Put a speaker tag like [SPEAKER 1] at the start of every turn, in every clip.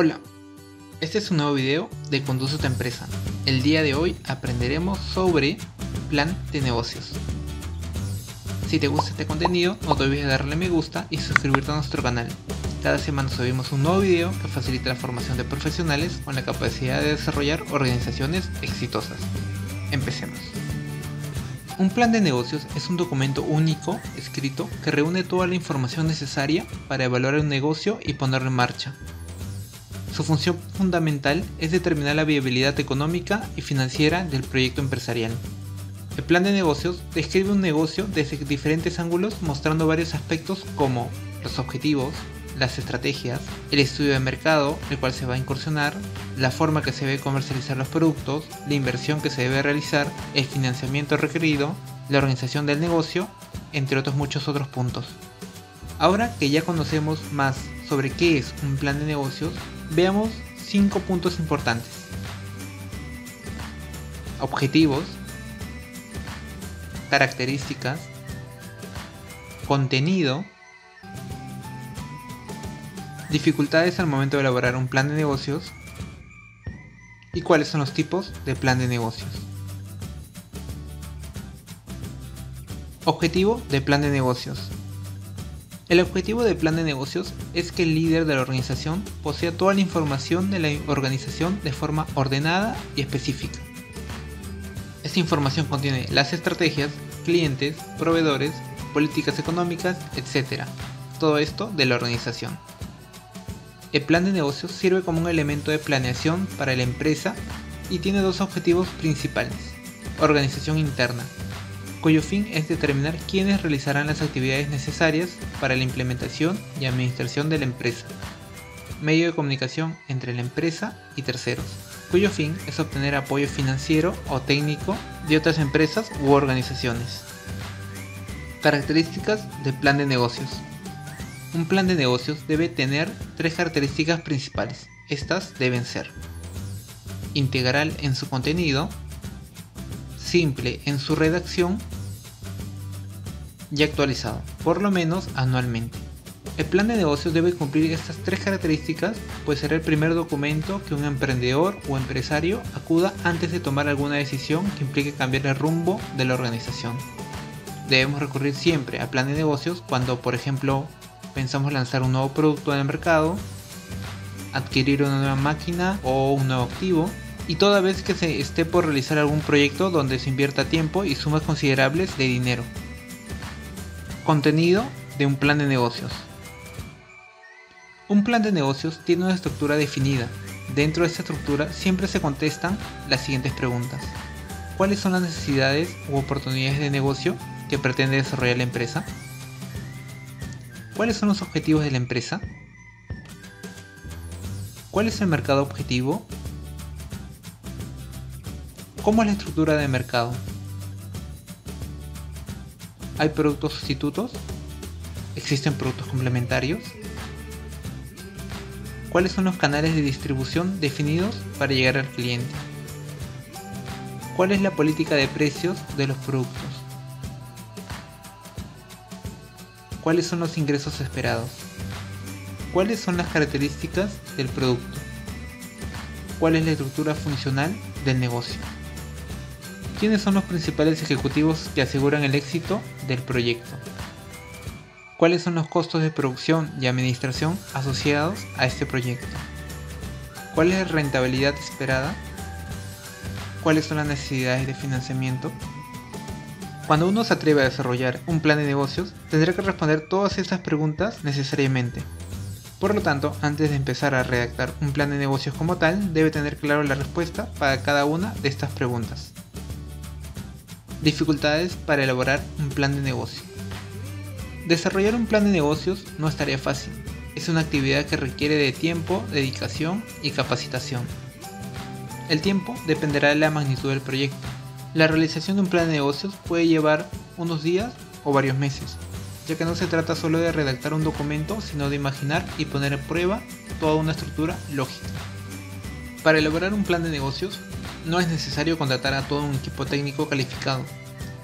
[SPEAKER 1] Hola, este es un nuevo video de Conduce tu empresa. El día de hoy aprenderemos sobre plan de negocios. Si te gusta este contenido, no te olvides de darle me gusta y suscribirte a nuestro canal. Cada semana subimos un nuevo video que facilita la formación de profesionales con la capacidad de desarrollar organizaciones exitosas. Empecemos. Un plan de negocios es un documento único, escrito, que reúne toda la información necesaria para evaluar un negocio y ponerlo en marcha. Su función fundamental es determinar la viabilidad económica y financiera del proyecto empresarial. El plan de negocios describe un negocio desde diferentes ángulos mostrando varios aspectos como los objetivos, las estrategias, el estudio de mercado, el cual se va a incursionar, la forma que se debe comercializar los productos, la inversión que se debe realizar, el financiamiento requerido, la organización del negocio, entre otros muchos otros puntos. Ahora que ya conocemos más sobre qué es un plan de negocios, veamos 5 puntos importantes. Objetivos, características, contenido, dificultades al momento de elaborar un plan de negocios y cuáles son los tipos de plan de negocios. Objetivo de plan de negocios. El objetivo del plan de negocios es que el líder de la organización posea toda la información de la organización de forma ordenada y específica. Esta información contiene las estrategias, clientes, proveedores, políticas económicas, etc. Todo esto de la organización. El plan de negocios sirve como un elemento de planeación para la empresa y tiene dos objetivos principales. Organización interna, cuyo fin es determinar quiénes realizarán las actividades necesarias para la implementación y administración de la empresa. Medio de comunicación entre la empresa y terceros, cuyo fin es obtener apoyo financiero o técnico de otras empresas u organizaciones. Características del plan de negocios. Un plan de negocios debe tener tres características principales. Estas deben ser integral en su contenido, simple en su redacción y actualizado, por lo menos anualmente. El plan de negocios debe cumplir estas tres características, pues será el primer documento que un emprendedor o empresario acuda antes de tomar alguna decisión que implique cambiar el rumbo de la organización. Debemos recurrir siempre al plan de negocios cuando, por ejemplo, pensamos lanzar un nuevo producto en el mercado, adquirir una nueva máquina o un nuevo activo, y toda vez que se esté por realizar algún proyecto donde se invierta tiempo y sumas considerables de dinero. Contenido de un plan de negocios. Un plan de negocios tiene una estructura definida. Dentro de esta estructura siempre se contestan las siguientes preguntas. ¿Cuáles son las necesidades u oportunidades de negocio que pretende desarrollar la empresa? ¿Cuáles son los objetivos de la empresa? ¿Cuál es el mercado objetivo? ¿Cómo es la estructura de mercado? ¿Hay productos sustitutos? ¿Existen productos complementarios? ¿Cuáles son los canales de distribución definidos para llegar al cliente? ¿Cuál es la política de precios de los productos? ¿Cuáles son los ingresos esperados? ¿Cuáles son las características del producto? ¿Cuál es la estructura funcional del negocio? ¿Quiénes son los principales ejecutivos que aseguran el éxito del proyecto? ¿Cuáles son los costos de producción y administración asociados a este proyecto? ¿Cuál es la rentabilidad esperada? ¿Cuáles son las necesidades de financiamiento? Cuando uno se atreve a desarrollar un plan de negocios, tendrá que responder todas estas preguntas necesariamente. Por lo tanto, antes de empezar a redactar un plan de negocios como tal, debe tener claro la respuesta para cada una de estas preguntas. Dificultades para elaborar un plan de negocio. Desarrollar un plan de negocios no es tarea fácil. Es una actividad que requiere de tiempo, dedicación y capacitación. El tiempo dependerá de la magnitud del proyecto. La realización de un plan de negocios puede llevar unos días o varios meses, ya que no se trata solo de redactar un documento, sino de imaginar y poner en prueba toda una estructura lógica. Para elaborar un plan de negocios, no es necesario contratar a todo un equipo técnico calificado.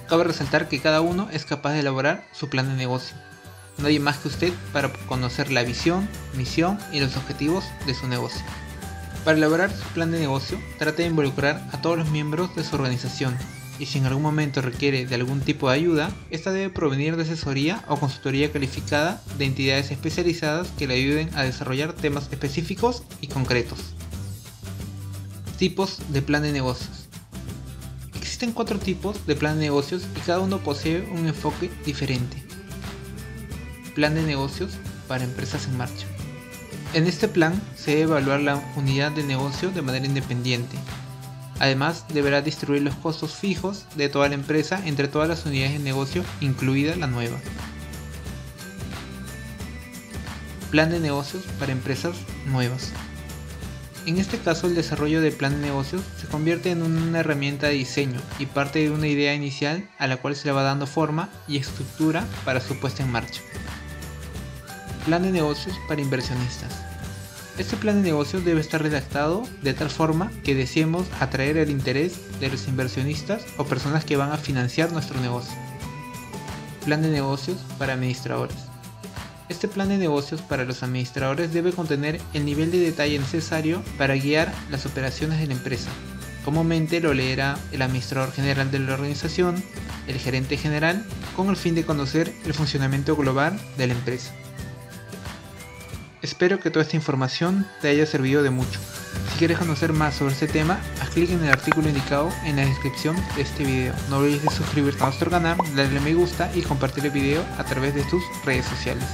[SPEAKER 1] Cabe resaltar que cada uno es capaz de elaborar su plan de negocio. nadie más que usted para conocer la visión, misión y los objetivos de su negocio. Para elaborar su plan de negocio, trate de involucrar a todos los miembros de su organización y si en algún momento requiere de algún tipo de ayuda, esta debe provenir de asesoría o consultoría calificada de entidades especializadas que le ayuden a desarrollar temas específicos y concretos. Tipos de plan de negocios. Existen cuatro tipos de plan de negocios y cada uno posee un enfoque diferente. Plan de negocios para empresas en marcha. En este plan se debe evaluar la unidad de negocio de manera independiente, Además, deberá distribuir los costos fijos de toda la empresa entre todas las unidades de negocio, incluida la nueva. Plan de negocios para empresas nuevas. En este caso, el desarrollo del plan de negocios se convierte en una herramienta de diseño y parte de una idea inicial a la cual se le va dando forma y estructura para su puesta en marcha. Plan de negocios para inversionistas. Este plan de negocios debe estar redactado de tal forma que deseemos atraer el interés de los inversionistas o personas que van a financiar nuestro negocio. Plan de negocios para administradores. Este plan de negocios para los administradores debe contener el nivel de detalle necesario para guiar las operaciones de la empresa. Comúnmente lo leerá el administrador general de la organización, el gerente general, con el fin de conocer el funcionamiento global de la empresa. Espero que toda esta información te haya servido de mucho. Si quieres conocer más sobre este tema, haz clic en el artículo indicado en la descripción de este video. No olvides de suscribirte a nuestro canal, darle me gusta y compartir el video a través de tus redes sociales.